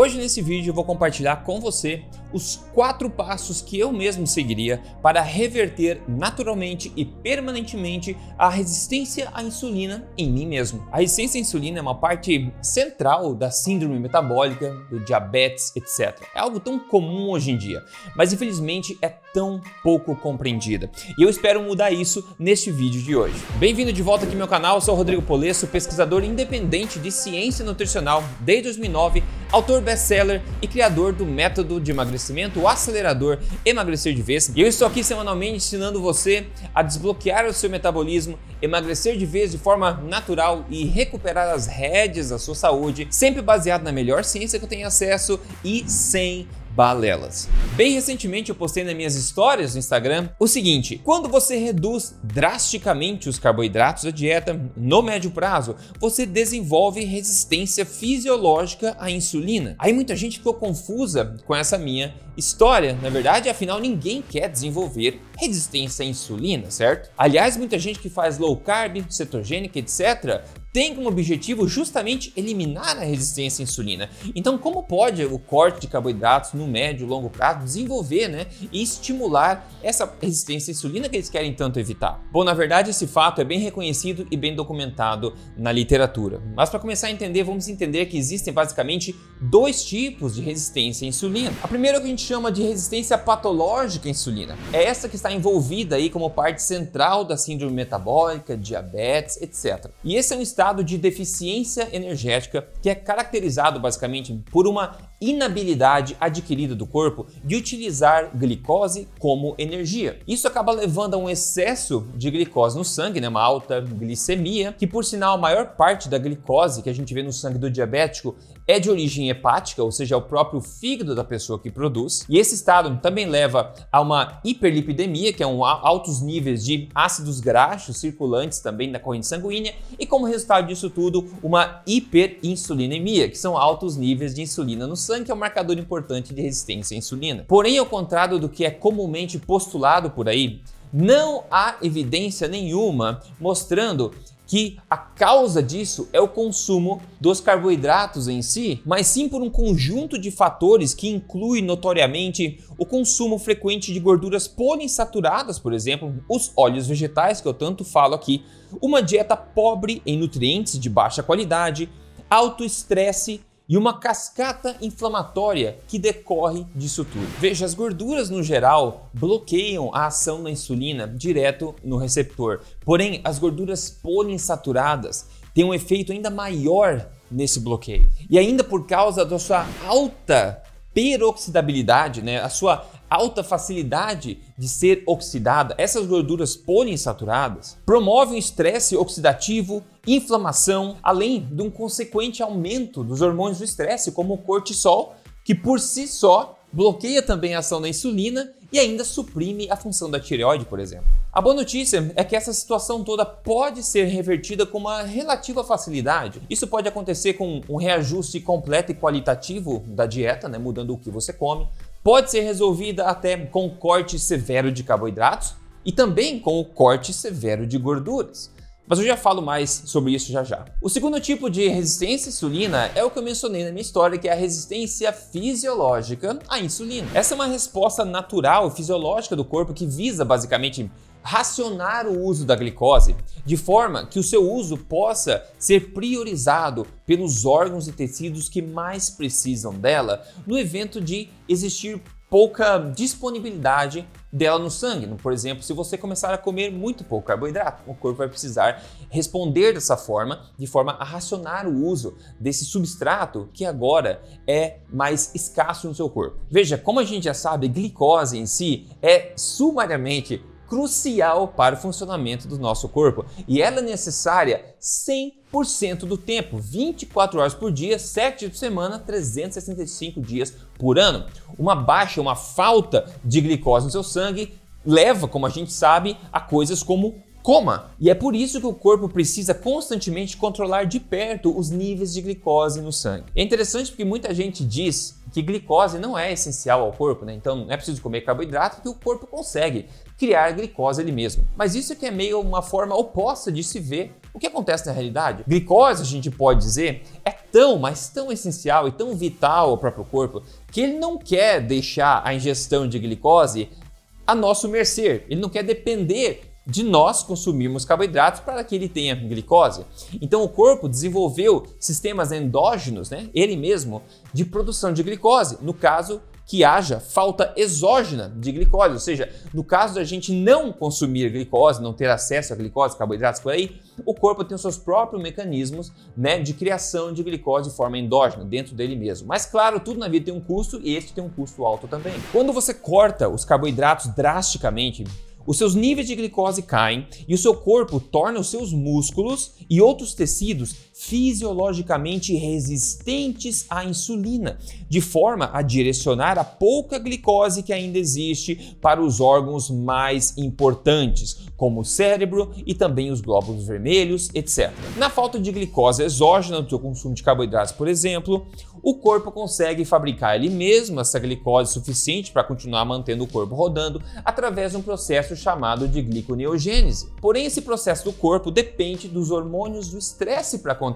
Hoje nesse vídeo eu vou compartilhar com você os quatro passos que eu mesmo seguiria para reverter naturalmente e permanentemente a resistência à insulina em mim mesmo. A resistência à insulina é uma parte central da síndrome metabólica, do diabetes, etc. É algo tão comum hoje em dia, mas infelizmente é tão pouco compreendida. E eu espero mudar isso neste vídeo de hoje. Bem-vindo de volta aqui ao meu canal, eu sou Rodrigo Polesso, pesquisador independente de ciência nutricional desde 2009, autor best-seller e criador do método de emagrecimento, o acelerador Emagrecer de Vez. E eu estou aqui semanalmente ensinando você a desbloquear o seu metabolismo, emagrecer de vez de forma natural e recuperar as rédeas da sua saúde, sempre baseado na melhor ciência que eu tenho acesso e sem balelas. Bem recentemente eu postei nas minhas histórias no Instagram o seguinte: quando você reduz drasticamente os carboidratos da dieta no médio prazo, você desenvolve resistência fisiológica à insulina. Aí muita gente ficou confusa com essa minha história. Na verdade, afinal ninguém quer desenvolver resistência à insulina, certo? Aliás, muita gente que faz low carb, cetogênica, etc, tem como objetivo justamente eliminar a resistência à insulina. Então, como pode o corte de carboidratos no médio e longo prazo desenvolver né, e estimular essa resistência à insulina que eles querem tanto evitar? Bom, na verdade, esse fato é bem reconhecido e bem documentado na literatura. Mas para começar a entender, vamos entender que existem basicamente dois tipos de resistência à insulina. A primeira é o que a gente chama de resistência patológica à insulina. É essa que está envolvida aí como parte central da síndrome metabólica, diabetes, etc. E esse é um estado de deficiência energética que é caracterizado basicamente por uma inabilidade adquirida do corpo de utilizar glicose como energia. Isso acaba levando a um excesso de glicose no sangue, né, uma alta glicemia, que por sinal a maior parte da glicose que a gente vê no sangue do diabético é de origem hepática, ou seja, é o próprio fígado da pessoa que produz. E esse estado também leva a uma hiperlipidemia, que é um altos níveis de ácidos graxos circulantes também na corrente sanguínea, e como resultado disso tudo, uma hiperinsulinemia, que são altos níveis de insulina no sangue sangue é um marcador importante de resistência à insulina. Porém, ao contrário do que é comumente postulado por aí, não há evidência nenhuma mostrando que a causa disso é o consumo dos carboidratos em si, mas sim por um conjunto de fatores que inclui notoriamente o consumo frequente de gorduras poliinsaturadas, por exemplo, os óleos vegetais que eu tanto falo aqui, uma dieta pobre em nutrientes de baixa qualidade, alto estresse e uma cascata inflamatória que decorre disso tudo. Veja, as gorduras no geral bloqueiam a ação da insulina direto no receptor, porém as gorduras poliinsaturadas têm um efeito ainda maior nesse bloqueio. E ainda por causa da sua alta peroxidabilidade, né, a sua alta facilidade de ser oxidada, essas gorduras poliinsaturadas promovem estresse oxidativo, inflamação, além de um consequente aumento dos hormônios do estresse, como o cortisol, que por si só bloqueia também a ação da insulina e ainda suprime a função da tireoide, por exemplo. A boa notícia é que essa situação toda pode ser revertida com uma relativa facilidade. Isso pode acontecer com um reajuste completo e qualitativo da dieta, né, mudando o que você come, pode ser resolvida até com corte severo de carboidratos e também com o corte severo de gorduras. Mas eu já falo mais sobre isso já já. O segundo tipo de resistência à insulina é o que eu mencionei na minha história, que é a resistência fisiológica à insulina. Essa é uma resposta natural e fisiológica do corpo que visa basicamente racionar o uso da glicose de forma que o seu uso possa ser priorizado pelos órgãos e tecidos que mais precisam dela no evento de existir pouca disponibilidade dela no sangue. Por exemplo, se você começar a comer muito pouco carboidrato, o corpo vai precisar responder dessa forma, de forma a racionar o uso desse substrato que agora é mais escasso no seu corpo. Veja, como a gente já sabe, glicose em si é sumariamente crucial para o funcionamento do nosso corpo e ela é necessária 100% do tempo, 24 horas por dia, 7 dias por semana, 365 dias por ano. Uma baixa, uma falta de glicose no seu sangue leva, como a gente sabe, a coisas como coma. E é por isso que o corpo precisa constantemente controlar de perto os níveis de glicose no sangue. É interessante porque muita gente diz que glicose não é essencial ao corpo, né? Então não é preciso comer carboidrato que o corpo consegue criar glicose ele mesmo. Mas isso é que é meio uma forma oposta de se ver o que acontece na realidade. Glicose, a gente pode dizer, é tão, mas tão essencial e tão vital ao próprio corpo que ele não quer deixar a ingestão de glicose a nosso mercê. Ele não quer depender de nós consumirmos carboidratos para que ele tenha glicose. Então o corpo desenvolveu sistemas endógenos, né, ele mesmo, de produção de glicose. No caso, que haja falta exógena de glicose, ou seja, no caso da gente não consumir glicose, não ter acesso a glicose, carboidratos por aí, o corpo tem os seus próprios mecanismos né, de criação de glicose de forma endógena, dentro dele mesmo. Mas claro, tudo na vida tem um custo e esse tem um custo alto também. Quando você corta os carboidratos drasticamente, os seus níveis de glicose caem e o seu corpo torna os seus músculos e outros tecidos fisiologicamente resistentes à insulina, de forma a direcionar a pouca glicose que ainda existe para os órgãos mais importantes, como o cérebro e também os glóbulos vermelhos, etc. Na falta de glicose exógena do seu consumo de carboidratos, por exemplo, o corpo consegue fabricar ele mesmo essa glicose suficiente para continuar mantendo o corpo rodando através de um processo chamado de gliconeogênese. Porém, esse processo do corpo depende dos hormônios do estresse para.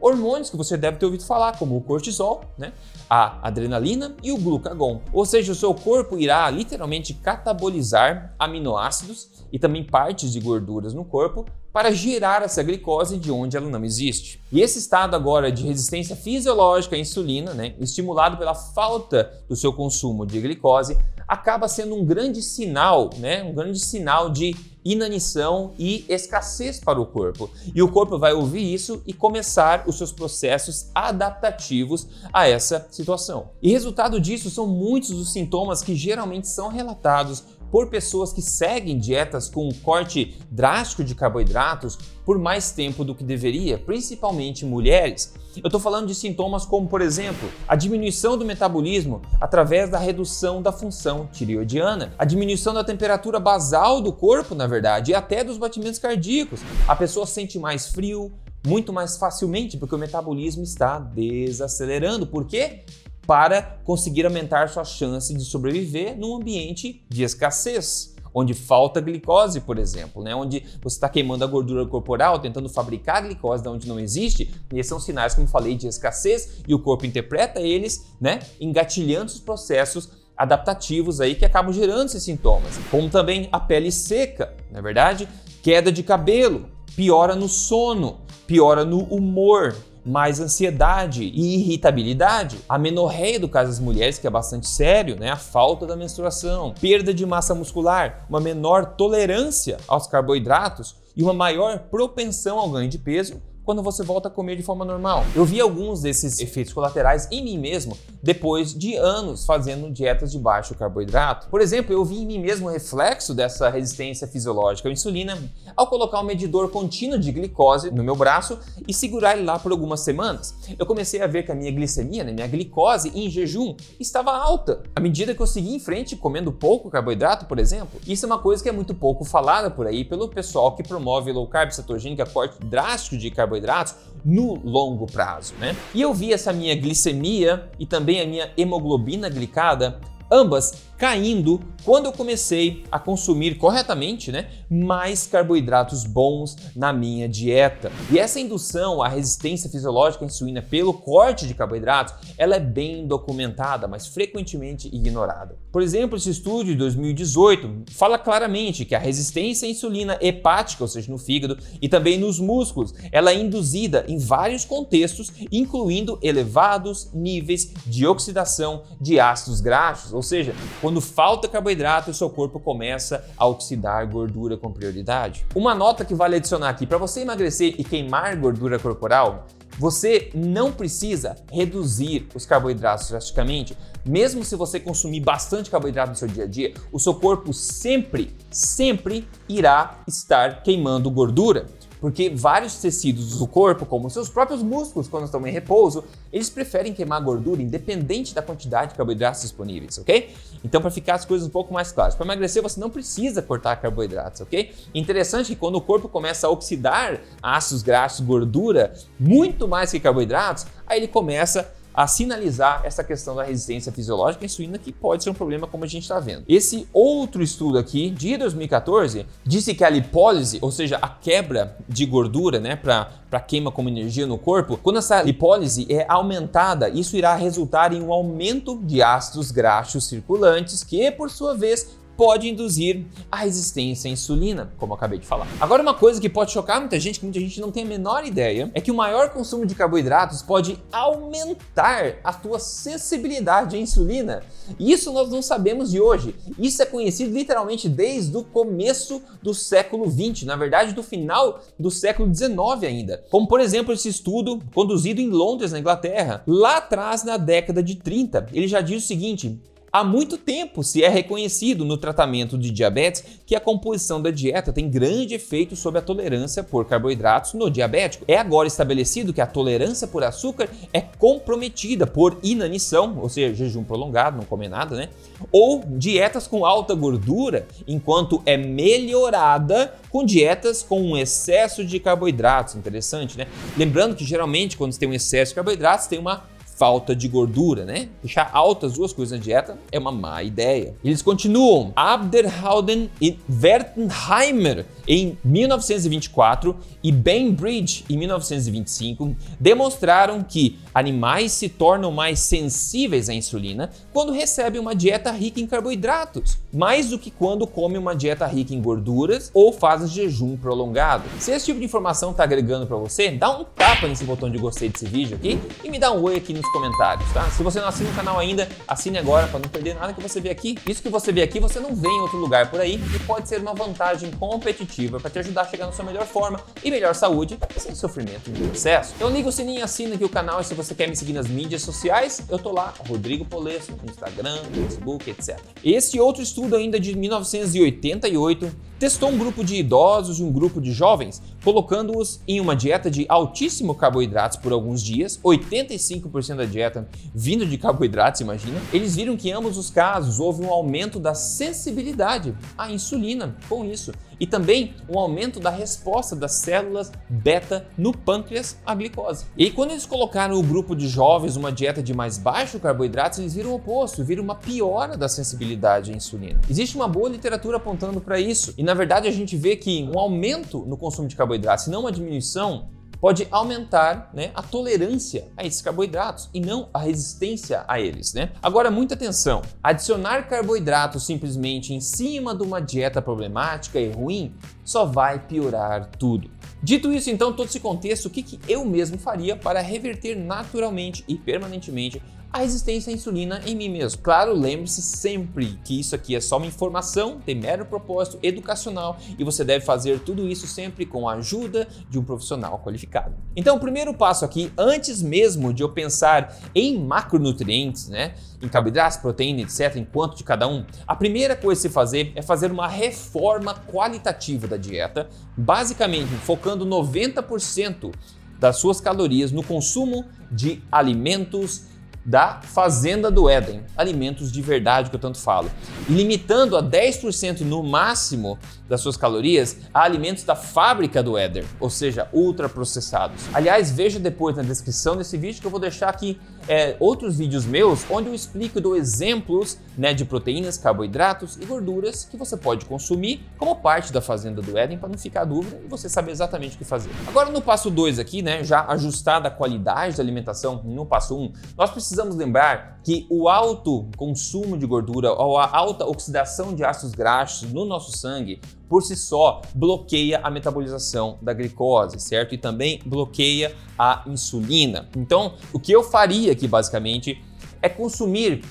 Hormônios que você deve ter ouvido falar, como o cortisol, né? a adrenalina e o glucagon. Ou seja, o seu corpo irá literalmente catabolizar aminoácidos e também partes de gorduras no corpo para gerar essa glicose de onde ela não existe. E esse estado agora de resistência fisiológica à insulina, né, estimulado pela falta do seu consumo de glicose, acaba sendo um grande sinal, né, um grande sinal de inanição e escassez para o corpo. E o corpo vai ouvir isso e começar os seus processos adaptativos a essa situação. E resultado disso são muitos os sintomas que geralmente são relatados por pessoas que seguem dietas com um corte drástico de carboidratos por mais tempo do que deveria, principalmente mulheres. Eu estou falando de sintomas como, por exemplo, a diminuição do metabolismo através da redução da função tireoidiana, a diminuição da temperatura basal do corpo, na verdade, e até dos batimentos cardíacos. A pessoa sente mais frio, muito mais facilmente, porque o metabolismo está desacelerando. Por quê? Para conseguir aumentar sua chance de sobreviver num ambiente de escassez onde falta glicose, por exemplo, né? onde você está queimando a gordura corporal, tentando fabricar glicose de onde não existe, e esses são sinais, como falei, de escassez, e o corpo interpreta eles, né? engatilhando os processos adaptativos aí que acabam gerando esses sintomas, como também a pele seca, na é verdade, queda de cabelo, piora no sono, piora no humor, mais ansiedade e irritabilidade, a menorreia do caso das mulheres, que é bastante sério, né? a falta da menstruação, perda de massa muscular, uma menor tolerância aos carboidratos e uma maior propensão ao ganho de peso quando você volta a comer de forma normal. Eu vi alguns desses efeitos colaterais em mim mesmo depois de anos fazendo dietas de baixo carboidrato. Por exemplo, eu vi em mim mesmo o reflexo dessa resistência fisiológica à insulina ao colocar um medidor contínuo de glicose no meu braço e segurar ele lá por algumas semanas. Eu comecei a ver que a minha glicemia, né, minha glicose em jejum estava alta à medida que eu segui em frente comendo pouco carboidrato, por exemplo. Isso é uma coisa que é muito pouco falada por aí pelo pessoal que promove low carb cetogênica, corte drástico de carboidrato carboidratos no longo prazo, né? E eu vi essa minha glicemia e também a minha hemoglobina glicada ambas caindo quando eu comecei a consumir corretamente, né, mais carboidratos bons na minha dieta. E essa indução à resistência fisiológica à insulina pelo corte de carboidratos, ela é bem documentada, mas frequentemente ignorada. Por exemplo, esse estudo de 2018 fala claramente que a resistência à insulina hepática, ou seja, no fígado e também nos músculos, ela é induzida em vários contextos, incluindo elevados níveis de oxidação de ácidos graxos, ou seja, quando falta carboidrato, o seu corpo começa a oxidar gordura com prioridade. Uma nota que vale adicionar aqui: para você emagrecer e queimar gordura corporal, você não precisa reduzir os carboidratos drasticamente. Mesmo se você consumir bastante carboidrato no seu dia a dia, o seu corpo sempre, sempre irá estar queimando gordura porque vários tecidos do corpo, como seus próprios músculos quando estão em repouso, eles preferem queimar gordura independente da quantidade de carboidratos disponíveis, ok? Então, para ficar as coisas um pouco mais claras, para emagrecer você não precisa cortar carboidratos, ok? Interessante que quando o corpo começa a oxidar ácidos graxos, gordura, muito mais que carboidratos, aí ele começa a sinalizar essa questão da resistência fisiológica à insulina, que pode ser um problema como a gente está vendo. Esse outro estudo aqui, de 2014, disse que a lipólise, ou seja, a quebra de gordura, né, para queima como energia no corpo, quando essa lipólise é aumentada, isso irá resultar em um aumento de ácidos graxos circulantes, que por sua vez pode induzir a resistência à insulina, como eu acabei de falar. Agora, uma coisa que pode chocar muita gente, que muita gente não tem a menor ideia, é que o maior consumo de carboidratos pode aumentar a tua sensibilidade à insulina. Isso nós não sabemos de hoje. Isso é conhecido literalmente desde o começo do século 20, na verdade, do final do século 19 ainda. Como, por exemplo, esse estudo conduzido em Londres, na Inglaterra, lá atrás na década de 30. Ele já diz o seguinte: Há muito tempo se é reconhecido no tratamento de diabetes que a composição da dieta tem grande efeito sobre a tolerância por carboidratos no diabético. É agora estabelecido que a tolerância por açúcar é comprometida por inanição, ou seja, jejum prolongado, não comer nada, né? Ou dietas com alta gordura, enquanto é melhorada com dietas com um excesso de carboidratos. Interessante, né? Lembrando que geralmente quando você tem um excesso de carboidratos, tem uma falta de gordura, né? Deixar altas duas coisas na dieta é uma má ideia. Eles continuam. Abderhalden e Wertenheimer em 1924 e Bainbridge em 1925 demonstraram que animais se tornam mais sensíveis à insulina quando recebem uma dieta rica em carboidratos, mais do que quando comem uma dieta rica em gorduras ou fazem jejum prolongado. Se esse tipo de informação está agregando para você, dá um tapa nesse botão de gostei desse vídeo aqui e me dá um oi aqui no nos comentários, tá? Se você não assina o canal ainda, assine agora para não perder nada que você vê aqui. Isso que você vê aqui, você não vê em outro lugar por aí e pode ser uma vantagem competitiva para te ajudar a chegar na sua melhor forma e melhor saúde sem sofrimento de processo. Então liga o sininho, assina aqui o canal e se você quer me seguir nas mídias sociais, eu tô lá, Rodrigo Polesso, no Instagram, Facebook, etc. Esse outro estudo ainda de 1988 testou um grupo de idosos e um grupo de jovens, colocando-os em uma dieta de altíssimo carboidratos por alguns dias, 85% da dieta vindo de carboidratos, imagina. Eles viram que em ambos os casos houve um aumento da sensibilidade à insulina com isso e também um aumento da resposta das células beta no pâncreas à glicose. E quando eles colocaram o grupo de jovens uma dieta de mais baixo carboidratos, eles viram o oposto, viram uma piora da sensibilidade à insulina. Existe uma boa literatura apontando para isso e na verdade a gente vê que um aumento no consumo de carboidratos e não uma diminuição pode aumentar né, a tolerância a esses carboidratos e não a resistência a eles. Né? Agora, muita atenção: adicionar carboidratos simplesmente em cima de uma dieta problemática e ruim só vai piorar tudo. Dito isso, então, todo esse contexto, o que, que eu mesmo faria para reverter naturalmente e permanentemente a resistência à insulina em mim mesmo. Claro, lembre-se sempre que isso aqui é só uma informação, tem mero propósito educacional e você deve fazer tudo isso sempre com a ajuda de um profissional qualificado. Então, o primeiro passo aqui, antes mesmo de eu pensar em macronutrientes, né, em carboidratos, proteína, etc., em quanto de cada um, a primeira coisa a se fazer é fazer uma reforma qualitativa da dieta, basicamente focando 90% das suas calorias no consumo de alimentos da Fazenda do Éden, alimentos de verdade que eu tanto falo, e limitando a 10% no máximo das suas calorias a alimentos da fábrica do Éden, ou seja, ultraprocessados. Aliás, veja depois na descrição desse vídeo que eu vou deixar aqui é, outros vídeos meus onde eu explico e dou exemplos né, de proteínas, carboidratos e gorduras que você pode consumir como parte da Fazenda do Éden para não ficar dúvida e você saber exatamente o que fazer. Agora no passo 2 aqui, né, já ajustada a qualidade da alimentação no passo 1, um, nós precisamos lembrar que o alto consumo de gordura ou a alta oxidação de ácidos graxos no nosso sangue por si só bloqueia a metabolização da glicose, certo? E também bloqueia a insulina. Então, o que eu faria aqui basicamente é consumir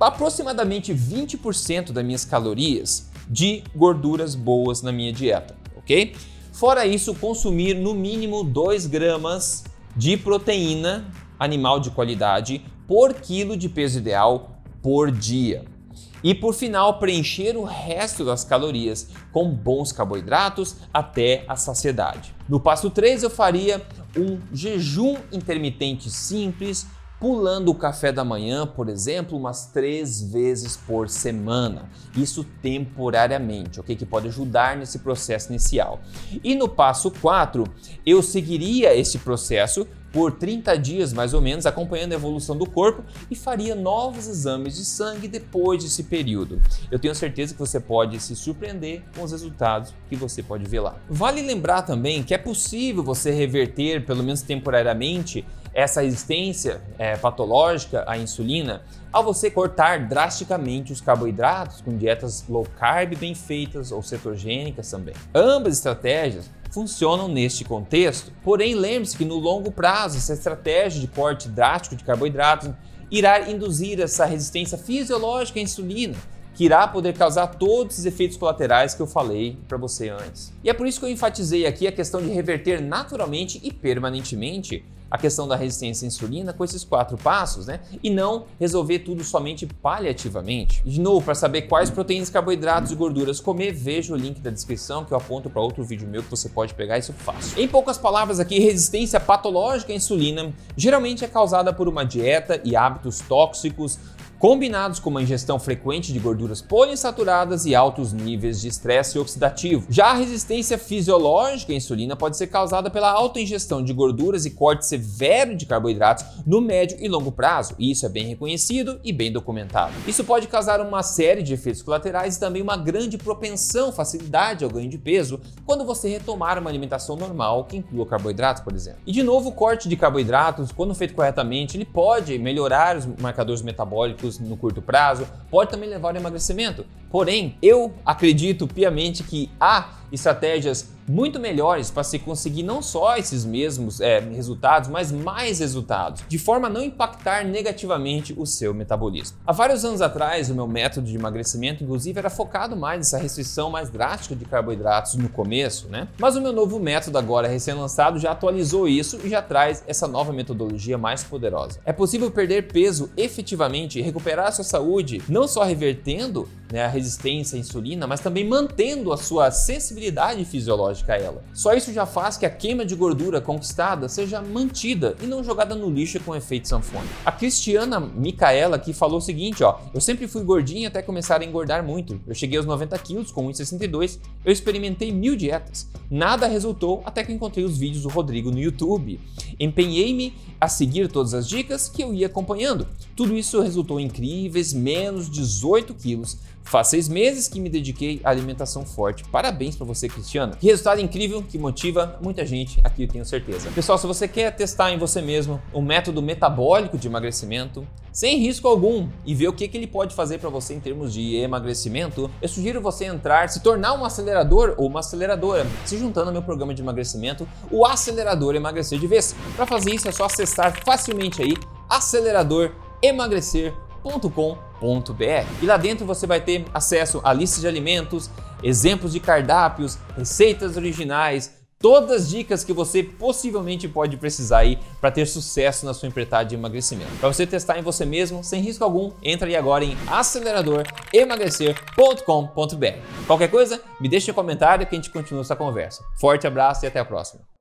aproximadamente 20% das minhas calorias de gorduras boas na minha dieta, ok? Fora isso, consumir no mínimo 2 gramas de proteína animal de qualidade por quilo de peso ideal por dia. E por final, preencher o resto das calorias com bons carboidratos até a saciedade. No passo 3, eu faria um jejum intermitente simples, pulando o café da manhã, por exemplo, umas três vezes por semana. Isso temporariamente, ok? Que pode ajudar nesse processo inicial. E no passo 4, eu seguiria esse processo por 30 dias mais ou menos, acompanhando a evolução do corpo e faria novos exames de sangue depois desse período. Eu tenho certeza que você pode se surpreender com os resultados que você pode ver lá. Vale lembrar também que é possível você reverter, pelo menos temporariamente, essa resistência é, patológica à insulina ao você cortar drasticamente os carboidratos com dietas low carb bem feitas ou cetogênicas também. Ambas estratégias funcionam neste contexto, porém lembre-se que no longo prazo essa estratégia de corte drástico de carboidratos irá induzir essa resistência fisiológica à insulina, que irá poder causar todos os efeitos colaterais que eu falei para você antes. E é por isso que eu enfatizei aqui a questão de reverter naturalmente e permanentemente a questão da resistência à insulina com esses quatro passos, né? E não resolver tudo somente paliativamente. De novo, para saber quais proteínas, carboidratos e gorduras comer, veja o link da descrição que eu aponto para outro vídeo meu que você pode pegar isso fácil. Em poucas palavras aqui, resistência patológica à insulina geralmente é causada por uma dieta e hábitos tóxicos combinados com uma ingestão frequente de gorduras poliinsaturadas e altos níveis de estresse oxidativo. Já a resistência fisiológica à insulina pode ser causada pela alta ingestão de gorduras e corte severo de carboidratos no médio e longo prazo, e isso é bem reconhecido e bem documentado. Isso pode causar uma série de efeitos colaterais e também uma grande propensão, facilidade ao ganho de peso quando você retomar uma alimentação normal que inclua carboidratos, por exemplo. E de novo, o corte de carboidratos, quando feito corretamente, ele pode melhorar os marcadores metabólicos no curto prazo, pode também levar ao emagrecimento. Porém, eu acredito piamente que há estratégias muito melhores para se conseguir não só esses mesmos é, resultados, mas mais resultados, de forma a não impactar negativamente o seu metabolismo. Há vários anos atrás, o meu método de emagrecimento, inclusive, era focado mais nessa restrição mais drástica de carboidratos no começo, né? Mas o meu novo método agora recém-lançado já atualizou isso e já traz essa nova metodologia mais poderosa. É possível perder peso efetivamente e recuperar a sua saúde, não só revertendo né, a resistência à insulina, mas também mantendo a sua sensibilidade fisiológica a ela. Só isso já faz que a queima de gordura conquistada seja mantida e não jogada no lixo com efeito sanfona. A Cristiana Micaela aqui falou o seguinte, ó, eu sempre fui gordinha até começar a engordar muito. Eu cheguei aos 90 quilos com 1,62, eu experimentei mil dietas. Nada resultou até que encontrei os vídeos do Rodrigo no YouTube. Empenhei-me a seguir todas as dicas que eu ia acompanhando. Tudo isso resultou em incríveis menos 18 quilos. Seis meses que me dediquei à alimentação forte. Parabéns para você, Cristiano. Que resultado incrível que motiva muita gente aqui, eu tenho certeza. Pessoal, se você quer testar em você mesmo um método metabólico de emagrecimento, sem risco algum, e ver o que, que ele pode fazer para você em termos de emagrecimento, eu sugiro você entrar, se tornar um acelerador ou uma aceleradora, se juntando ao meu programa de emagrecimento, o Acelerador Emagrecer de Vez. Para fazer isso é só acessar facilmente aí aceleradoremagrecer.com e lá dentro você vai ter acesso a lista de alimentos, exemplos de cardápios, receitas originais, todas as dicas que você possivelmente pode precisar aí para ter sucesso na sua empreitada de emagrecimento. Para você testar em você mesmo, sem risco algum, entra aí agora em aceleradoremagrecer.com.br. Qualquer coisa, me deixe um comentário que a gente continua essa conversa. Forte abraço e até a próxima.